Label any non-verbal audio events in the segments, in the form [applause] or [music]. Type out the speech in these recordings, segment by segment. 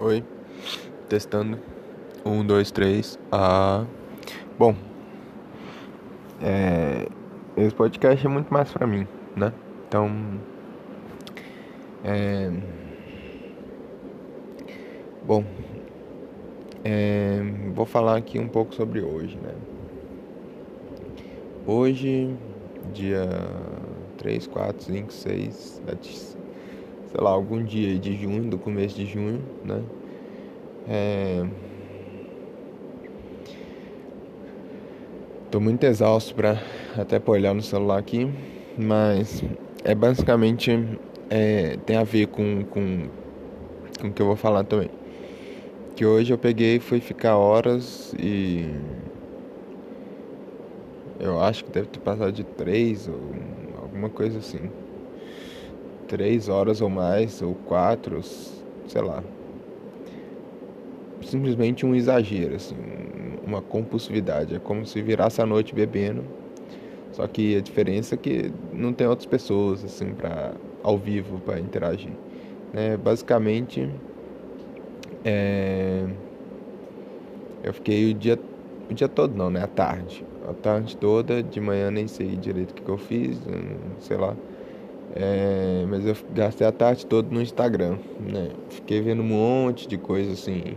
Oi, testando. Um, dois, três. Ah, bom. É, esse podcast é muito mais pra mim, né? Então. É, bom. É, vou falar aqui um pouco sobre hoje, né? Hoje, dia 3, 4, 5, 6, 7, sei lá, algum dia de junho, do começo de junho, né? É... Tô muito exausto para até pra olhar no celular aqui, mas é basicamente é, tem a ver com, com, com o que eu vou falar também. Que hoje eu peguei fui ficar horas e eu acho que deve ter passado de três ou alguma coisa assim três horas ou mais, ou quatro, sei lá. Simplesmente um exagero, assim, uma compulsividade. É como se virasse a noite bebendo. Só que a diferença é que não tem outras pessoas, assim, para ao vivo para interagir. Né? Basicamente, é... eu fiquei o dia, o dia todo, não, né? A tarde. A tarde toda, de manhã nem sei direito o que, que eu fiz, sei lá. É, mas eu gastei a tarde toda no Instagram, né? Fiquei vendo um monte de coisa assim.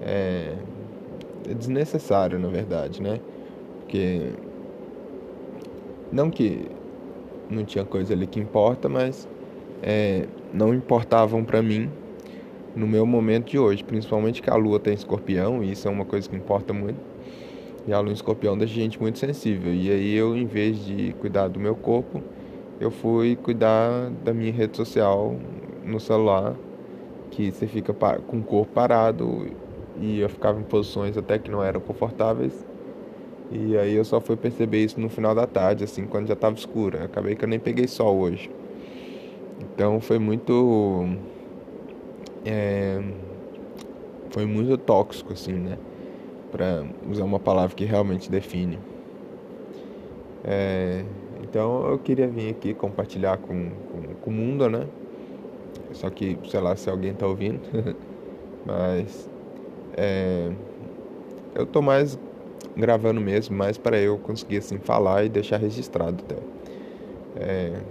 É, é desnecessário, na verdade, né? Porque. Não que não tinha coisa ali que importa, mas é, não importavam para mim no meu momento de hoje. Principalmente que a lua tem escorpião, e isso é uma coisa que importa muito. E a lua em escorpião deixa gente muito sensível. E aí eu, em vez de cuidar do meu corpo eu fui cuidar da minha rede social no celular, que você fica com o corpo parado e eu ficava em posições até que não eram confortáveis. E aí eu só fui perceber isso no final da tarde, assim, quando já estava escuro. Acabei que eu nem peguei sol hoje. Então foi muito. É, foi muito tóxico, assim, né? Pra usar uma palavra que realmente define. É, então eu queria vir aqui compartilhar com, com, com o mundo, né? Só que, sei lá, se alguém tá ouvindo. [laughs] Mas é, eu tô mais gravando mesmo, mais para eu conseguir assim falar e deixar registrado até. É,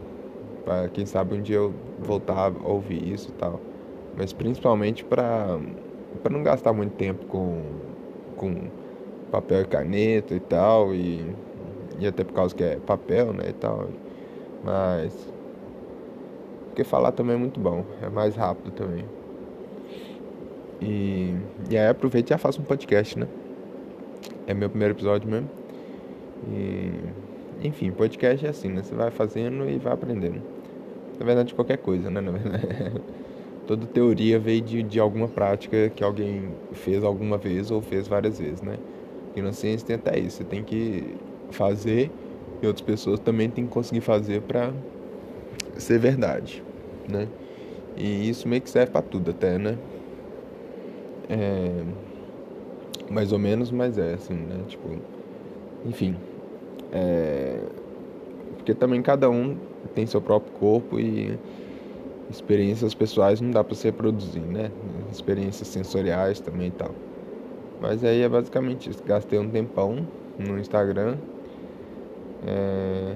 para quem sabe um dia eu voltar a ouvir isso e tal. Mas principalmente para para não gastar muito tempo com com papel e caneta e tal e e até por causa que é papel, né, e tal. Mas porque falar também é muito bom, é mais rápido também. E, e aí aproveite e já faça um podcast, né? É meu primeiro episódio mesmo. E enfim, podcast é assim, né? Você vai fazendo e vai aprendendo. Na verdade, qualquer coisa, né? Na verdade, [laughs] toda teoria veio de, de alguma prática que alguém fez alguma vez ou fez várias vezes, né? E na ciência tem até isso. Você tem que fazer e outras pessoas também têm que conseguir fazer para ser verdade, né? E isso meio que serve para tudo até, né? É, mais ou menos, mas é assim, né? Tipo, enfim, é, porque também cada um tem seu próprio corpo e experiências pessoais não dá para se reproduzir, né? Experiências sensoriais também e tal. Mas aí é basicamente isso. Gastei um tempão no Instagram é,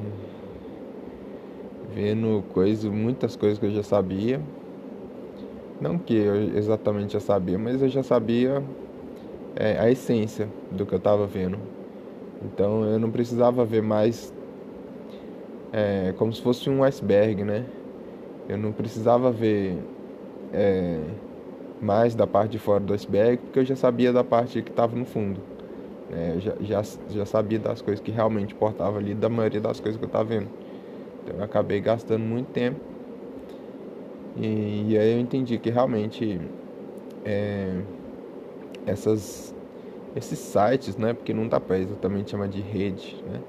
vendo coisas, muitas coisas que eu já sabia. Não que eu exatamente já sabia, mas eu já sabia é, a essência do que eu estava vendo. Então eu não precisava ver mais é, como se fosse um iceberg, né? Eu não precisava ver é, mais da parte de fora do iceberg, porque eu já sabia da parte que estava no fundo. É, já, já, já sabia das coisas que realmente importavam ali, da maioria das coisas que eu estava vendo. Então eu acabei gastando muito tempo. E, e aí eu entendi que realmente é, essas, esses sites, né, porque não dá para exatamente chamar de rede, né,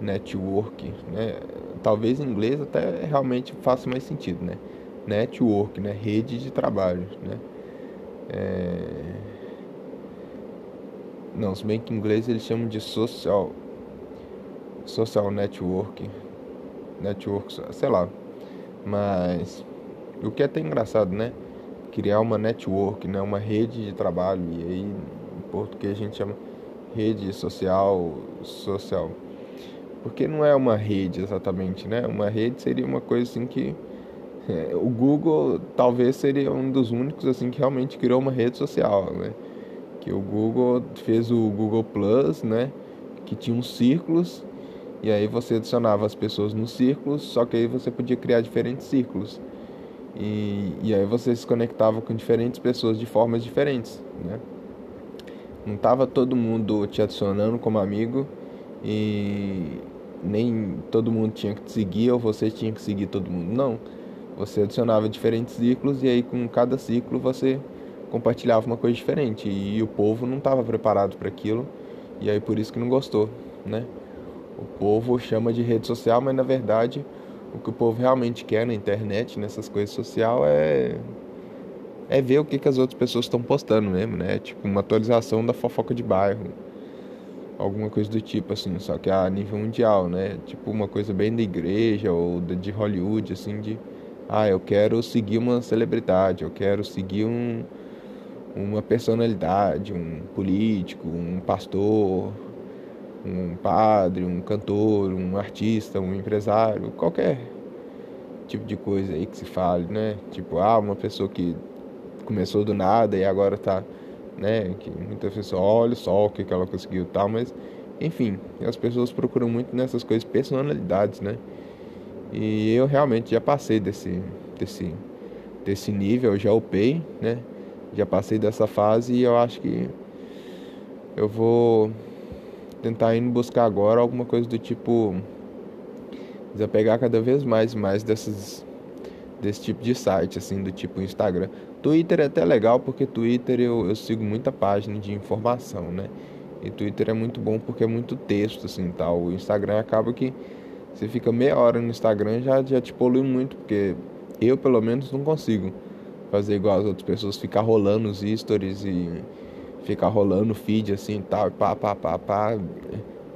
network, né, talvez em inglês até realmente faça mais sentido, né, network, né, rede de trabalho, né. É, não, se bem que em inglês eles chamam de social. Social network. Network, sei lá. Mas. O que é até engraçado, né? criar uma network, né? Uma rede de trabalho. E aí, em português a gente chama rede social, social. Porque não é uma rede exatamente, né? Uma rede seria uma coisa assim que é, o Google talvez seria um dos únicos assim que realmente criou uma rede social, né? Que o Google fez o Google Plus, né? Que tinha uns círculos e aí você adicionava as pessoas nos círculos, só que aí você podia criar diferentes círculos. E, e aí você se conectava com diferentes pessoas de formas diferentes, né? Não tava todo mundo te adicionando como amigo e nem todo mundo tinha que te seguir ou você tinha que seguir todo mundo. Não. Você adicionava diferentes ciclos e aí com cada ciclo você compartilhava uma coisa diferente e o povo não estava preparado para aquilo e aí por isso que não gostou, né? O povo chama de rede social, mas na verdade o que o povo realmente quer na internet, nessas coisas sociais é é ver o que, que as outras pessoas estão postando mesmo, né? Tipo uma atualização da fofoca de bairro alguma coisa do tipo, assim, só que a nível mundial, né? Tipo uma coisa bem da igreja ou de Hollywood, assim, de ah, eu quero seguir uma celebridade, eu quero seguir um, uma personalidade, um político, um pastor, um padre, um cantor, um artista, um empresário, qualquer tipo de coisa aí que se fale, né? Tipo, ah, uma pessoa que começou do nada e agora tá né? Que muitas pessoas olha só o que, que ela conseguiu e tal, mas enfim, as pessoas procuram muito nessas coisas personalidades, né? E eu realmente já passei desse desse desse nível, já upei, né? Já passei dessa fase e eu acho que eu vou tentar ir buscar agora alguma coisa do tipo desapegar cada vez mais mais dessas desse tipo de site assim do tipo Instagram Twitter é até legal porque Twitter eu, eu sigo muita página de informação, né? E Twitter é muito bom porque é muito texto, assim, tal. O Instagram acaba que você fica meia hora no Instagram já, já te polui muito, porque eu, pelo menos, não consigo fazer igual as outras pessoas, ficar rolando os stories e ficar rolando o feed, assim, tal, pá, pá, pá, pá,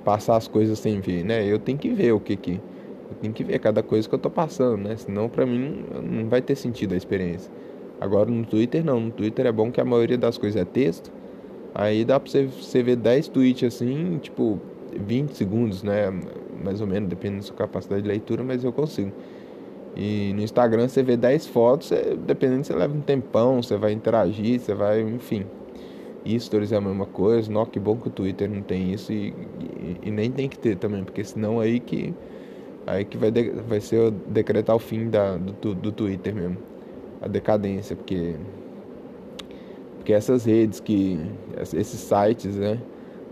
passar as coisas sem ver, né? Eu tenho que ver o que que... Eu tenho que ver cada coisa que eu tô passando, né? Senão, pra mim, não vai ter sentido a experiência. Agora no Twitter não, no Twitter é bom que a maioria das coisas é texto. Aí dá pra você, você ver 10 tweets assim, tipo 20 segundos, né? Mais ou menos, depende da sua capacidade de leitura, mas eu consigo. E no Instagram você vê 10 fotos, você, dependendo, você leva um tempão, você vai interagir, você vai, enfim. Stories é a mesma coisa, não, que bom que o Twitter não tem isso e, e, e nem tem que ter também, porque senão aí que aí que vai, de, vai ser decretar o fim da, do, do Twitter mesmo a decadência, porque porque essas redes que esses sites, né,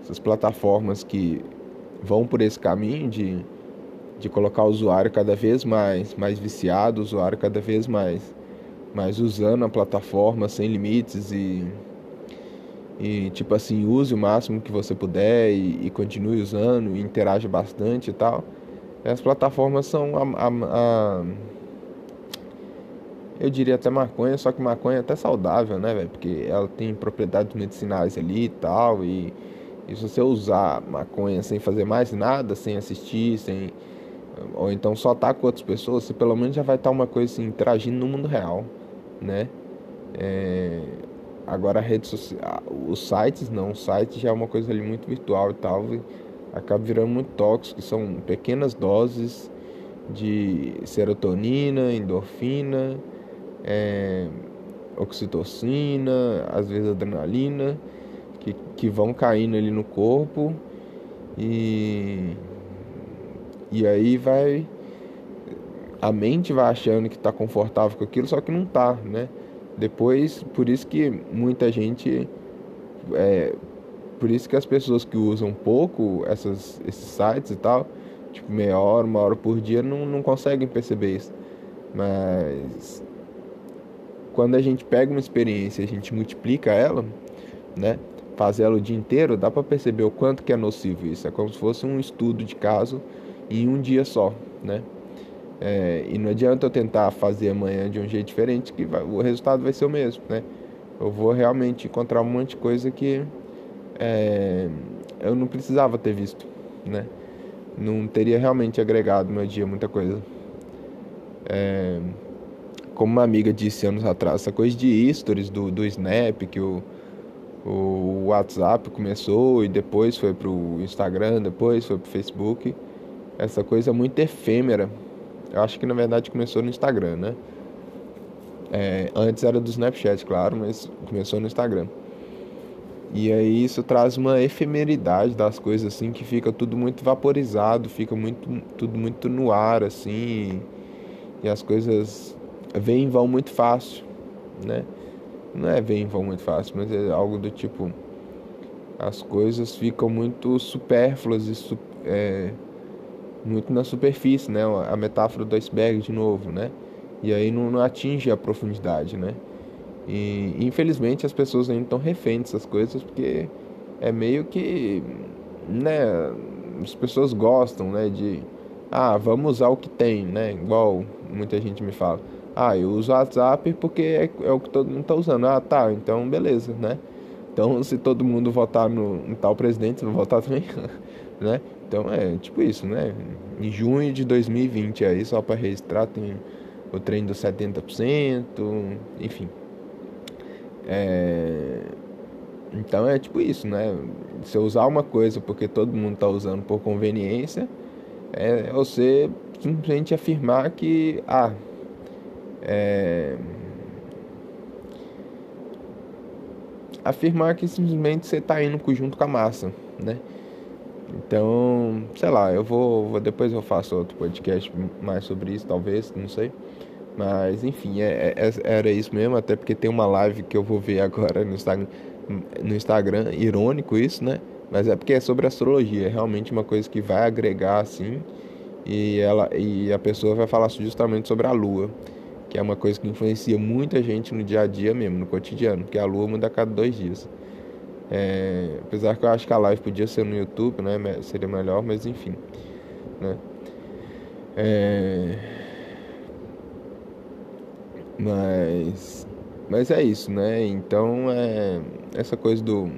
essas plataformas que vão por esse caminho de, de colocar o usuário cada vez mais mais viciado, o usuário cada vez mais mais usando a plataforma sem limites e e tipo assim use o máximo que você puder e, e continue usando e interaja bastante e tal. As plataformas são a, a, a eu diria até maconha, só que maconha é até saudável, né, velho? Porque ela tem propriedades medicinais ali e tal. E, e se você usar maconha sem fazer mais nada, sem assistir, sem. Ou então só tá com outras pessoas, você pelo menos já vai estar tá uma coisa assim, interagindo no mundo real, né? É... Agora a rede social, os sites não, o site já é uma coisa ali muito virtual e tal, e acaba virando muito tóxico, são pequenas doses de serotonina, endorfina, é, oxitocina, às vezes adrenalina, que, que vão caindo ali no corpo e, e aí vai. A mente vai achando que está confortável com aquilo, só que não está, né? Depois, por isso que muita gente. É, por isso que as pessoas que usam pouco essas, esses sites e tal, tipo meia hora, uma hora por dia, não, não conseguem perceber isso. Mas quando a gente pega uma experiência, a gente multiplica ela, né? Faz ela o dia inteiro, dá para perceber o quanto que é nocivo isso. É como se fosse um estudo de caso em um dia só, né? É, e não adianta eu tentar fazer amanhã de um jeito diferente que vai, o resultado vai ser o mesmo, né? Eu vou realmente encontrar um monte de coisa que é, eu não precisava ter visto, né? Não teria realmente agregado no meu dia muita coisa. É, como uma amiga disse anos atrás, essa coisa de stories do, do Snap, que o, o WhatsApp começou e depois foi pro Instagram, depois foi pro Facebook. Essa coisa muito efêmera. Eu acho que na verdade começou no Instagram, né? É, antes era do Snapchat, claro, mas começou no Instagram. E aí isso traz uma efemeridade das coisas assim que fica tudo muito vaporizado, fica muito tudo muito no ar assim, e, as coisas vêm e vão muito fácil, né? Não é vem e vão muito fácil, mas é algo do tipo as coisas ficam muito supérfluas e é, muito na superfície, né? A metáfora do iceberg de novo, né? E aí não, não atinge a profundidade, né? E infelizmente as pessoas ainda estão refém dessas coisas porque é meio que, né, as pessoas gostam, né, de ah, vamos usar o que tem, né? Igual muita gente me fala. Ah, eu uso o WhatsApp porque é, é o que todo mundo está usando. Ah, tá, então beleza, né? Então se todo mundo votar no, no tal presidente, não votar também, [laughs] né? Então é tipo isso, né? Em junho de 2020 aí, só para registrar, tem o trem dos 70%, enfim. É... Então é tipo isso, né? Se eu usar uma coisa porque todo mundo está usando por conveniência, é você simplesmente afirmar que, ah, é... afirmar que simplesmente você está indo junto com a massa, né? Então, sei lá, eu vou, vou depois eu faço outro podcast mais sobre isso, talvez, não sei. Mas enfim, é, é, era isso mesmo, até porque tem uma live que eu vou ver agora no Instagram, no Instagram, irônico isso, né? Mas é porque é sobre astrologia, é realmente uma coisa que vai agregar assim, e ela e a pessoa vai falar justamente sobre a lua, que é uma coisa que influencia muita gente no dia a dia mesmo, no cotidiano, porque a lua muda a cada dois dias. É, apesar que eu acho que a live podia ser no YouTube, né? Seria melhor, mas enfim, né? É... Mas, mas é isso, né? Então é essa coisa do,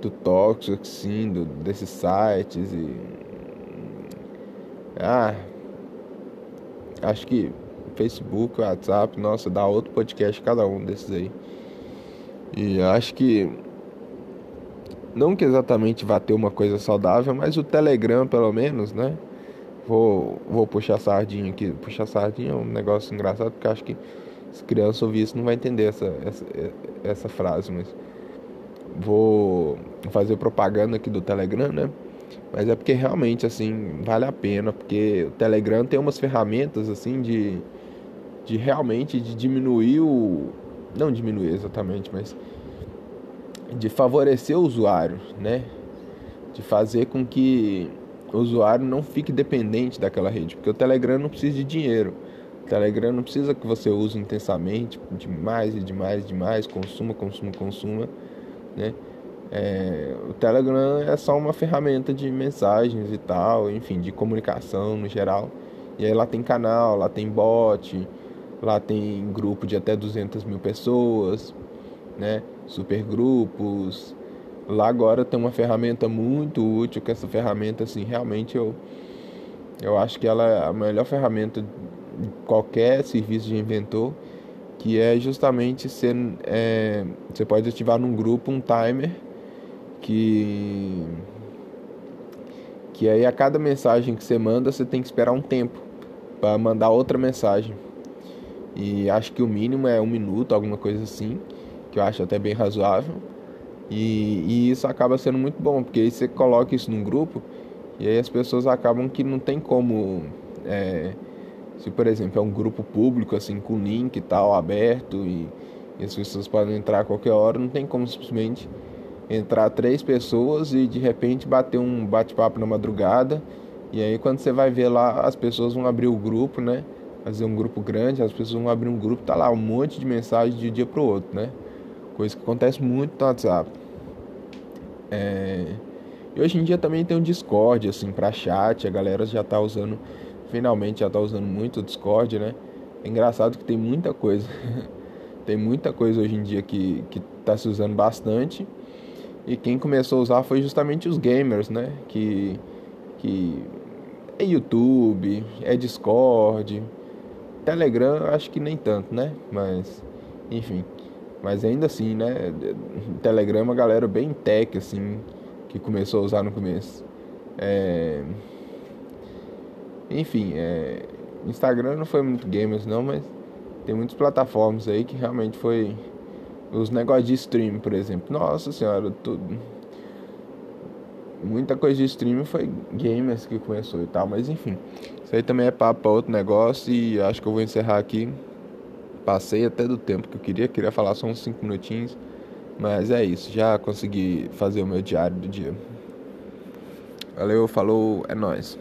do tóxico, assim, do, desses sites e. Ah, acho que Facebook, WhatsApp, nossa, dá outro podcast cada um desses aí. E acho que não que exatamente vá ter uma coisa saudável, mas o Telegram pelo menos, né? Vou, vou puxar sardinha aqui. Puxar sardinha é um negócio engraçado, porque acho que se criança ouvir isso não vai entender essa, essa, essa frase, mas vou fazer propaganda aqui do Telegram, né? Mas é porque realmente assim vale a pena, porque o Telegram tem umas ferramentas assim de, de realmente de diminuir o não diminuir exatamente, mas de favorecer o usuário, né? De fazer com que o usuário não fique dependente daquela rede, porque o Telegram não precisa de dinheiro. Telegram não precisa que você use intensamente, demais e demais, demais, consuma, consuma, consuma, né? É, o Telegram é só uma ferramenta de mensagens e tal, enfim, de comunicação no geral. E aí lá tem canal, lá tem bot, lá tem grupo de até 200 mil pessoas, né? Super grupos. Lá agora tem uma ferramenta muito útil, que essa ferramenta, assim, realmente eu, eu acho que ela é a melhor ferramenta qualquer serviço de inventor, que é justamente ser, é, você pode ativar num grupo um timer que que aí a cada mensagem que você manda você tem que esperar um tempo para mandar outra mensagem e acho que o mínimo é um minuto alguma coisa assim que eu acho até bem razoável e, e isso acaba sendo muito bom porque aí você coloca isso num grupo e aí as pessoas acabam que não tem como é, se, por exemplo, é um grupo público, assim, com link e tal, aberto, e, e as pessoas podem entrar a qualquer hora, não tem como simplesmente entrar três pessoas e de repente bater um bate-papo na madrugada. E aí quando você vai ver lá, as pessoas vão abrir o grupo, né? Fazer um grupo grande, as pessoas vão abrir um grupo, tá lá um monte de mensagens de um dia pro outro, né? Coisa que acontece muito no WhatsApp. É... E hoje em dia também tem um Discord, assim, para chat, a galera já tá usando finalmente já está usando muito o Discord, né? É engraçado que tem muita coisa. [laughs] tem muita coisa hoje em dia que está se usando bastante. E quem começou a usar foi justamente os gamers, né? Que, que é YouTube, é Discord, Telegram acho que nem tanto, né? Mas, enfim. Mas ainda assim, né? Telegram uma galera bem tech, assim, que começou a usar no começo. É... Enfim, é... Instagram não foi muito gamers não, mas tem muitas plataformas aí que realmente foi os negócios de stream, por exemplo. Nossa senhora, tudo muita coisa de streaming foi gamers que começou e tal, mas enfim. Isso aí também é papo para outro negócio e acho que eu vou encerrar aqui. Passei até do tempo que eu queria, queria falar só uns 5 minutinhos, mas é isso, já consegui fazer o meu diário do dia. Valeu, falou, é nóis.